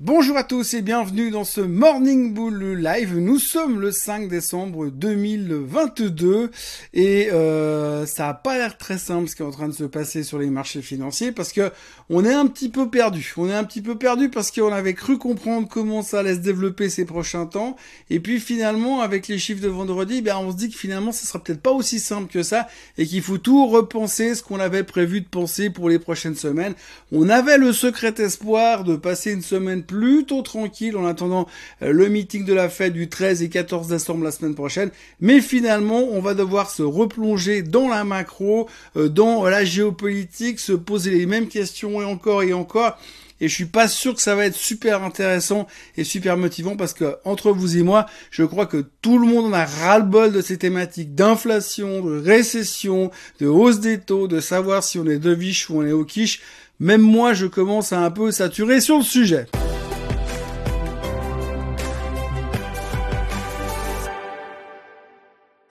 Bonjour à tous et bienvenue dans ce Morning Bull Live. Nous sommes le 5 décembre 2022 et euh, ça a pas l'air très simple ce qui est en train de se passer sur les marchés financiers parce que on est un petit peu perdu. On est un petit peu perdu parce qu'on avait cru comprendre comment ça allait se développer ces prochains temps et puis finalement avec les chiffres de vendredi, ben on se dit que finalement ça sera peut-être pas aussi simple que ça et qu'il faut tout repenser ce qu'on avait prévu de penser pour les prochaines semaines. On avait le secret espoir de passer une semaine plutôt tranquille en attendant euh, le meeting de la fête du 13 et 14 décembre la semaine prochaine. Mais finalement, on va devoir se replonger dans la macro, euh, dans la géopolitique, se poser les mêmes questions et encore et encore et je suis pas sûr que ça va être super intéressant et super motivant parce que entre vous et moi, je crois que tout le monde en a ras-le-bol de ces thématiques d'inflation, de récession, de hausse des taux, de savoir si on est de viche ou on est au quiche. Même moi, je commence à un peu saturer sur le sujet.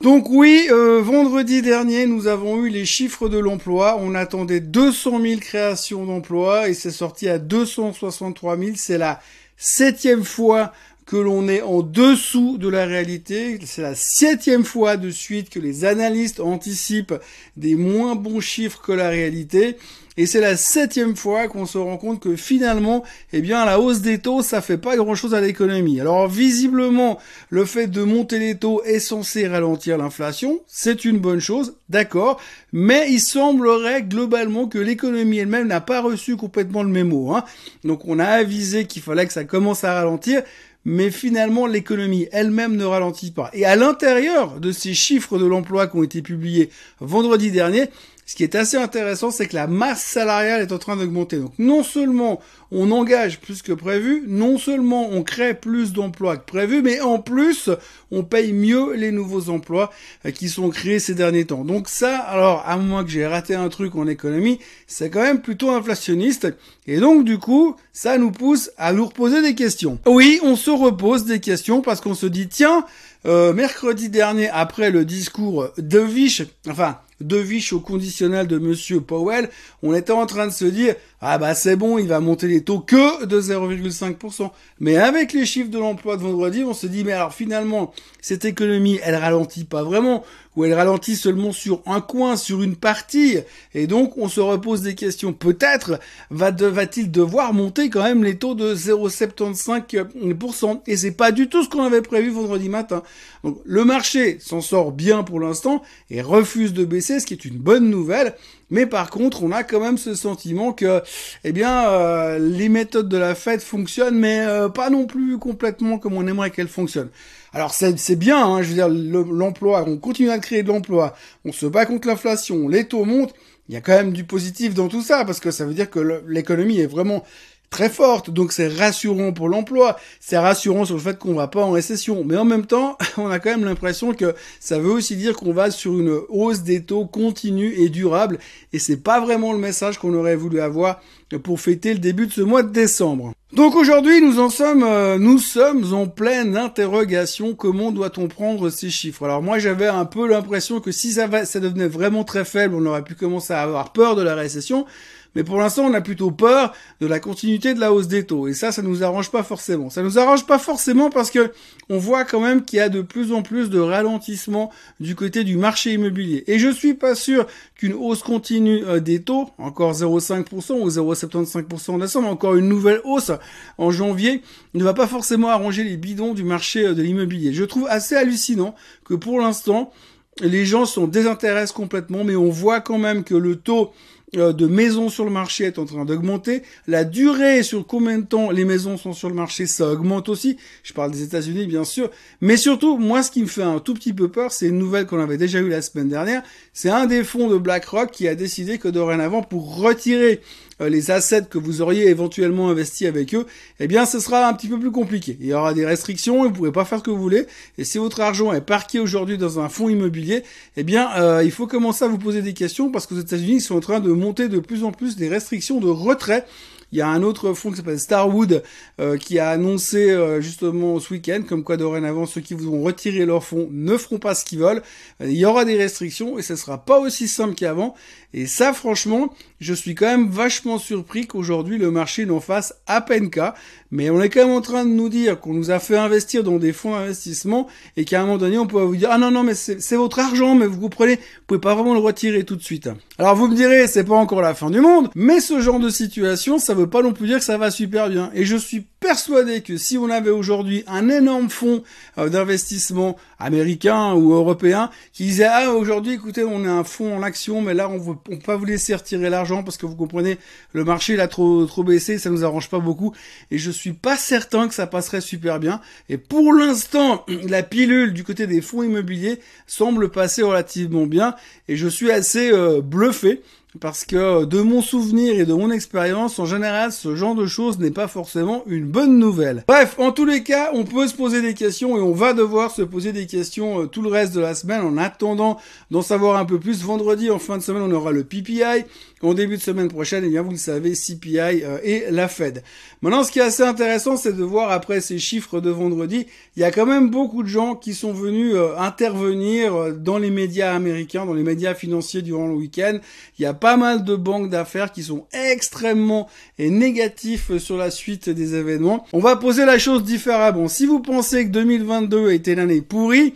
Donc oui, euh, vendredi dernier, nous avons eu les chiffres de l'emploi. On attendait 200 000 créations d'emplois et c'est sorti à 263 000. C'est la septième fois que l'on est en dessous de la réalité. C'est la septième fois de suite que les analystes anticipent des moins bons chiffres que la réalité. Et c'est la septième fois qu'on se rend compte que finalement, eh bien, la hausse des taux, ça fait pas grand chose à l'économie. Alors, visiblement, le fait de monter les taux est censé ralentir l'inflation. C'est une bonne chose, d'accord. Mais il semblerait globalement que l'économie elle-même n'a pas reçu complètement le mémo. Hein. Donc, on a avisé qu'il fallait que ça commence à ralentir mais finalement l'économie elle-même ne ralentit pas. Et à l'intérieur de ces chiffres de l'emploi qui ont été publiés vendredi dernier, ce qui est assez intéressant, c'est que la masse salariale est en train d'augmenter. Donc non seulement on engage plus que prévu, non seulement on crée plus d'emplois que prévu, mais en plus on paye mieux les nouveaux emplois euh, qui sont créés ces derniers temps. Donc ça, alors à moins que j'ai raté un truc en économie, c'est quand même plutôt inflationniste. Et donc du coup, ça nous pousse à nous reposer des questions. Oui, on se repose des questions parce qu'on se dit tiens, euh, mercredi dernier, après le discours de Viche, enfin de Viche au conditionnel de Monsieur Powell, on était en train de se dire ah bah c'est bon, il va monter les taux que de 0,5%. Mais avec les chiffres de l'emploi de vendredi, on se dit mais alors finalement cette économie, elle ralentit pas vraiment ou elle ralentit seulement sur un coin, sur une partie. Et donc, on se repose des questions. Peut-être va-t-il devoir monter quand même les taux de 0,75%. Et c'est pas du tout ce qu'on avait prévu vendredi matin. Donc, le marché s'en sort bien pour l'instant et refuse de baisser, ce qui est une bonne nouvelle. Mais par contre, on a quand même ce sentiment que, eh bien, euh, les méthodes de la fête fonctionnent, mais euh, pas non plus complètement comme on aimerait qu'elles fonctionnent. Alors c'est bien, hein, je veux dire, l'emploi, on continue à créer de l'emploi, on se bat contre l'inflation, les taux montent, il y a quand même du positif dans tout ça, parce que ça veut dire que l'économie est vraiment très forte, donc c'est rassurant pour l'emploi, c'est rassurant sur le fait qu'on va pas en récession, mais en même temps, on a quand même l'impression que ça veut aussi dire qu'on va sur une hausse des taux continue et durable, et c'est pas vraiment le message qu'on aurait voulu avoir pour fêter le début de ce mois de décembre. Donc aujourd'hui, nous en sommes, euh, nous sommes en pleine interrogation. Comment doit-on prendre ces chiffres? Alors moi, j'avais un peu l'impression que si ça, va, ça devenait vraiment très faible, on aurait pu commencer à avoir peur de la récession. Mais pour l'instant, on a plutôt peur de la continuité de la hausse des taux. Et ça, ça nous arrange pas forcément. Ça nous arrange pas forcément parce que on voit quand même qu'il y a de plus en plus de ralentissement du côté du marché immobilier. Et je suis pas sûr qu'une hausse continue euh, des taux, encore 0,5% ou 0,75% en décembre, encore une nouvelle hausse en janvier, ne va pas forcément arranger les bidons du marché euh, de l'immobilier. Je trouve assez hallucinant que pour l'instant, les gens s'en désintéressent complètement, mais on voit quand même que le taux de maisons sur le marché est en train d'augmenter. La durée sur combien de temps les maisons sont sur le marché, ça augmente aussi. Je parle des États-Unis, bien sûr. Mais surtout, moi, ce qui me fait un tout petit peu peur, c'est une nouvelle qu'on avait déjà eue la semaine dernière. C'est un des fonds de BlackRock qui a décidé que dorénavant, pour retirer euh, les assets que vous auriez éventuellement investis avec eux, eh bien, ce sera un petit peu plus compliqué. Il y aura des restrictions, vous ne pourrez pas faire ce que vous voulez. Et si votre argent est parqué aujourd'hui dans un fonds immobilier, eh bien, euh, il faut commencer à vous poser des questions parce qu'aux États-Unis, ils sont en train de monter de plus en plus des restrictions de retrait il y a un autre fonds qui s'appelle Starwood euh, qui a annoncé euh, justement ce week-end comme quoi dorénavant ceux qui voudront retirer leurs fonds ne feront pas ce qu'ils veulent. Euh, il y aura des restrictions et ce sera pas aussi simple qu'avant. Et ça, franchement, je suis quand même vachement surpris qu'aujourd'hui le marché n'en fasse à peine cas. Mais on est quand même en train de nous dire qu'on nous a fait investir dans des fonds d'investissement et qu'à un moment donné, on pourrait vous dire, ah non, non, mais c'est votre argent, mais vous comprenez, vous pouvez pas vraiment le retirer tout de suite. Alors vous me direz, c'est pas encore la fin du monde, mais ce genre de situation, ça veut pas non plus dire que ça va super bien. Et je suis persuadé que si on avait aujourd'hui un énorme fonds euh, d'investissement américain ou européen qui disait ah aujourd'hui écoutez on a un fonds en action mais là on veut on peut pas vous laisser retirer l'argent parce que vous comprenez le marché il a trop trop baissé ça nous arrange pas beaucoup et je suis pas certain que ça passerait super bien. Et pour l'instant la pilule du côté des fonds immobiliers semble passer relativement bien et je suis assez euh, bluffé parce que de mon souvenir et de mon expérience, en général, ce genre de choses n'est pas forcément une bonne nouvelle. Bref, en tous les cas, on peut se poser des questions et on va devoir se poser des questions euh, tout le reste de la semaine en attendant d'en savoir un peu plus. Vendredi, en fin de semaine, on aura le PPI. En début de semaine prochaine, eh bien, vous le savez, CPI euh, et la Fed. Maintenant, ce qui est assez intéressant, c'est de voir après ces chiffres de vendredi, il y a quand même beaucoup de gens qui sont venus euh, intervenir dans les médias américains, dans les médias financiers durant le week-end. Il a pas mal de banques d'affaires qui sont extrêmement négatifs sur la suite des événements. On va poser la chose différemment. Si vous pensez que 2022 a été l'année pourrie,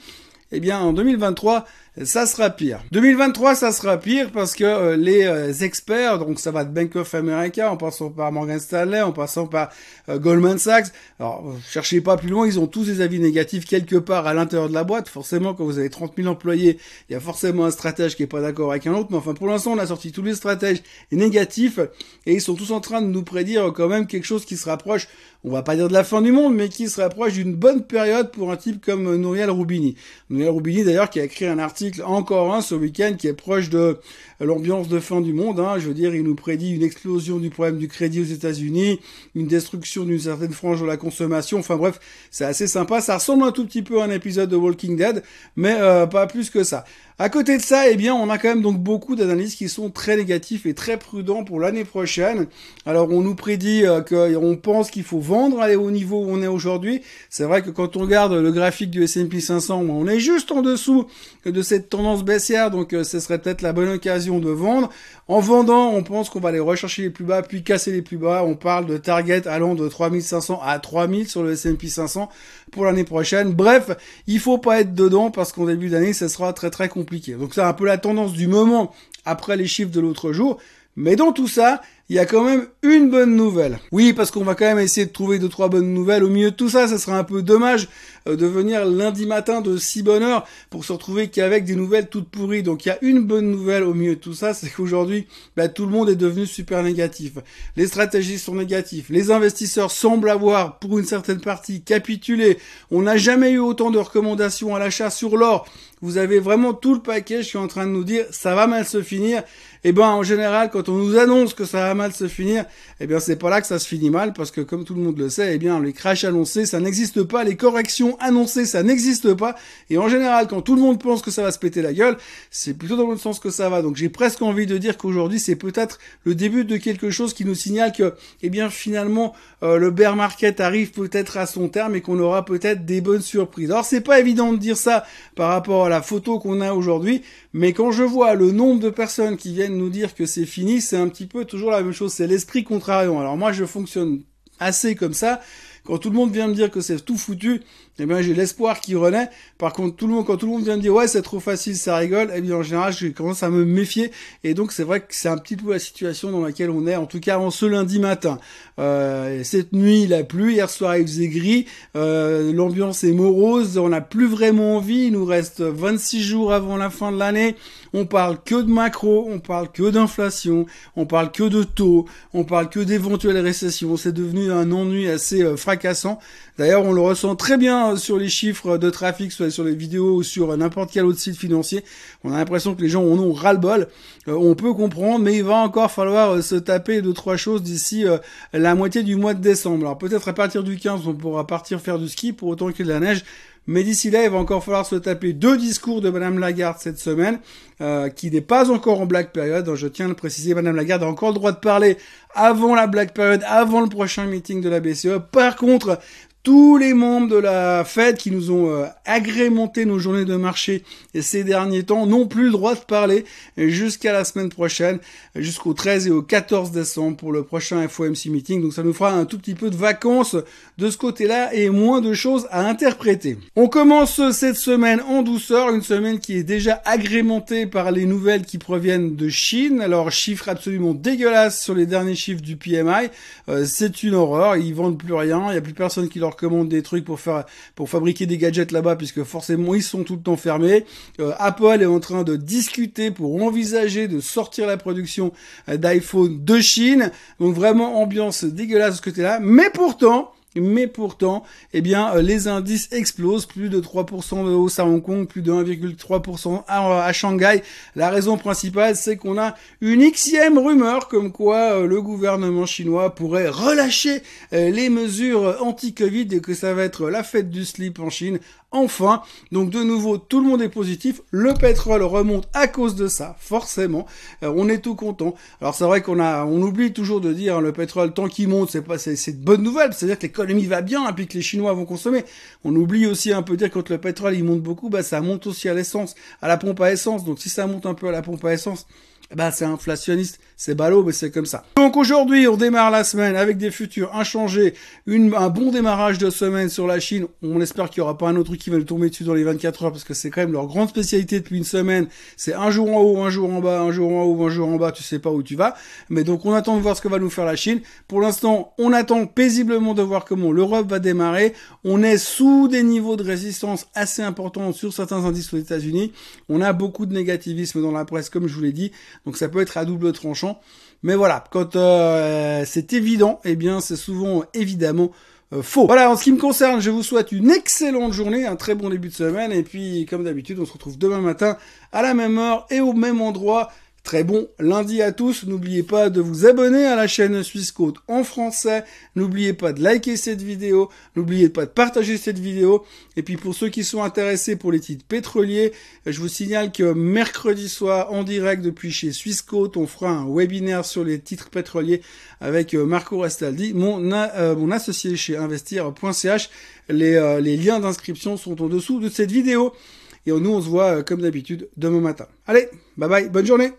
eh bien en 2023, ça sera pire. 2023, ça sera pire parce que euh, les euh, experts, donc ça va de Bank of America, en passant par Morgan Stanley, en passant par euh, Goldman Sachs. Alors, cherchez pas plus loin, ils ont tous des avis négatifs quelque part à l'intérieur de la boîte. Forcément, quand vous avez 30 000 employés, il y a forcément un stratège qui est pas d'accord avec un autre. Mais enfin, pour l'instant, on a sorti tous les stratèges négatifs et ils sont tous en train de nous prédire quand même quelque chose qui se rapproche on va pas dire de la fin du monde, mais qui se rapproche d'une bonne période pour un type comme Nouriel Roubini. Nouriel Roubini, d'ailleurs, qui a écrit un article encore un ce week-end qui est proche de l'ambiance de fin du monde. Hein. Je veux dire, il nous prédit une explosion du problème du crédit aux États-Unis, une destruction d'une certaine frange de la consommation. Enfin bref, c'est assez sympa. Ça ressemble un tout petit peu à un épisode de Walking Dead, mais euh, pas plus que ça. À côté de ça, eh bien, on a quand même donc beaucoup d'analyses qui sont très négatifs et très prudents pour l'année prochaine. Alors, on nous prédit euh, qu'on pense qu'il faut vendre aller au niveau où on est aujourd'hui. C'est vrai que quand on regarde le graphique du S&P 500, on est juste en dessous de cette tendance baissière, donc euh, ce serait peut-être la bonne occasion de vendre. En vendant, on pense qu'on va aller rechercher les plus bas, puis casser les plus bas. On parle de target allant de 3500 à 3000 sur le S&P 500 pour l'année prochaine. Bref, il faut pas être dedans parce qu'en début d'année, ça sera très très compliqué. Donc c'est un peu la tendance du moment après les chiffres de l'autre jour. Mais dans tout ça, il y a quand même une bonne nouvelle. Oui, parce qu'on va quand même essayer de trouver deux trois bonnes nouvelles. Au milieu de tout ça, ça serait un peu dommage euh, de venir lundi matin de si bonne heure pour se retrouver qu'avec des nouvelles toutes pourries. Donc il y a une bonne nouvelle au milieu de tout ça, c'est qu'aujourd'hui, bah, tout le monde est devenu super négatif. Les stratégies sont négatives. Les investisseurs semblent avoir, pour une certaine partie, capitulé. On n'a jamais eu autant de recommandations à l'achat sur l'or. Vous avez vraiment tout le paquet, je suis en train de nous dire, ça va mal se finir. Et eh ben, en général, quand on nous annonce que ça va mal se finir, eh bien, c'est pas là que ça se finit mal, parce que comme tout le monde le sait, eh bien, les crashs annoncés, ça n'existe pas, les corrections annoncées, ça n'existe pas. Et en général, quand tout le monde pense que ça va se péter la gueule, c'est plutôt dans le sens que ça va. Donc, j'ai presque envie de dire qu'aujourd'hui, c'est peut-être le début de quelque chose qui nous signale que, eh bien, finalement, euh, le bear market arrive peut-être à son terme et qu'on aura peut-être des bonnes surprises. Alors, c'est pas évident de dire ça par rapport à la photo qu'on a aujourd'hui, mais quand je vois le nombre de personnes qui viennent nous dire que c'est fini, c'est un petit peu toujours la même chose, c'est l'esprit contrariant. Alors moi je fonctionne assez comme ça. Quand tout le monde vient me dire que c'est tout foutu, eh bien j'ai l'espoir qui renaît. Par contre, tout le monde, quand tout le monde vient me dire ouais c'est trop facile, ça rigole, eh bien en général je commence à me méfier. Et donc c'est vrai que c'est un petit peu la situation dans laquelle on est, en tout cas en ce lundi matin. Euh, cette nuit il a plu, hier soir il faisait gris, euh, l'ambiance est morose, on n'a plus vraiment envie, il nous reste 26 jours avant la fin de l'année. On parle que de macro, on parle que d'inflation, on parle que de taux, on parle que d'éventuelles récessions. C'est devenu un ennui assez euh, fracassant. D'ailleurs, on le ressent très bien sur les chiffres de trafic, soit sur les vidéos ou sur n'importe quel autre site financier. On a l'impression que les gens en ont ras-le-bol. Euh, on peut comprendre, mais il va encore falloir euh, se taper deux trois choses d'ici la moitié du mois de décembre. Alors peut-être à partir du 15, on pourra partir faire du ski pour autant qu'il y ait de la neige. Mais d'ici là, il va encore falloir se taper deux discours de Madame Lagarde cette semaine, euh, qui n'est pas encore en black période. Je tiens à le préciser, Madame Lagarde a encore le droit de parler avant la black période, avant le prochain meeting de la BCE. Par contre, tous les membres de la Fed qui nous ont euh, agrémenté nos journées de marché ces derniers temps n'ont plus le droit de parler jusqu'à la semaine prochaine, jusqu'au 13 et au 14 décembre pour le prochain FOMC meeting. Donc ça nous fera un tout petit peu de vacances de ce côté-là et moins de choses à interpréter. On commence cette semaine en douceur, une semaine qui est déjà agrémentée par les nouvelles qui proviennent de Chine. Alors chiffres absolument dégueulasses sur les derniers chiffres du PMI, euh, c'est une horreur, ils vendent plus rien, il n'y a plus personne qui leur commande des trucs pour faire pour fabriquer des gadgets là-bas puisque forcément ils sont tout le temps fermés. Euh, Apple est en train de discuter pour envisager de sortir la production euh, d'iPhone de Chine. Donc vraiment ambiance dégueulasse de ce côté-là. Mais pourtant, mais pourtant, eh bien, euh, les indices explosent, plus de 3% de hausse à Hong Kong, plus de 1,3% à, Shanghai. La raison principale, c'est qu'on a une xième rumeur comme quoi euh, le gouvernement chinois pourrait relâcher euh, les mesures anti-Covid et que ça va être la fête du slip en Chine enfin. Donc de nouveau, tout le monde est positif. Le pétrole remonte à cause de ça, forcément. Euh, on est tout content. Alors c'est vrai qu'on a, on oublie toujours de dire hein, le pétrole tant qu'il monte, c'est pas, c'est, de bonne nouvelle. C'est-à-dire que l'économie va bien et puis que les Chinois vont consommer. On oublie aussi un peu de dire quand le pétrole il monte beaucoup, bah ça monte aussi à l'essence, à la pompe à essence. Donc si ça monte un peu à la pompe à essence, bah c'est inflationniste, c'est ballot, mais c'est comme ça. Donc aujourd'hui, on démarre la semaine avec des futurs inchangés, une, un bon démarrage de semaine sur la Chine. On espère qu'il n'y aura pas un autre truc qui va nous tomber dessus dans les 24 heures, parce que c'est quand même leur grande spécialité depuis une semaine. C'est un jour en haut, un jour en bas, un jour en haut, un jour en bas, tu sais pas où tu vas. Mais donc on attend de voir ce que va nous faire la Chine. Pour l'instant, on attend paisiblement de voir comment l'Europe va démarrer. On est sous des niveaux de résistance assez importants sur certains indices aux États-Unis. On a beaucoup de négativisme dans la presse, comme je vous l'ai dit. Donc ça peut être à double tranchant. Mais voilà, quand euh, c'est évident, eh bien c'est souvent évidemment euh, faux. Voilà, en ce qui me concerne, je vous souhaite une excellente journée, un très bon début de semaine, et puis comme d'habitude, on se retrouve demain matin à la même heure et au même endroit Très bon lundi à tous. N'oubliez pas de vous abonner à la chaîne Suisse Côte en français. N'oubliez pas de liker cette vidéo. N'oubliez pas de partager cette vidéo. Et puis pour ceux qui sont intéressés pour les titres pétroliers, je vous signale que mercredi soir, en direct depuis chez Suisse Côte, on fera un webinaire sur les titres pétroliers avec euh, Marco Restaldi, mon, euh, mon associé chez investir.ch. Euh, les liens d'inscription sont en dessous de cette vidéo. Et nous, on se voit comme d'habitude demain matin. Allez, bye bye, bonne journée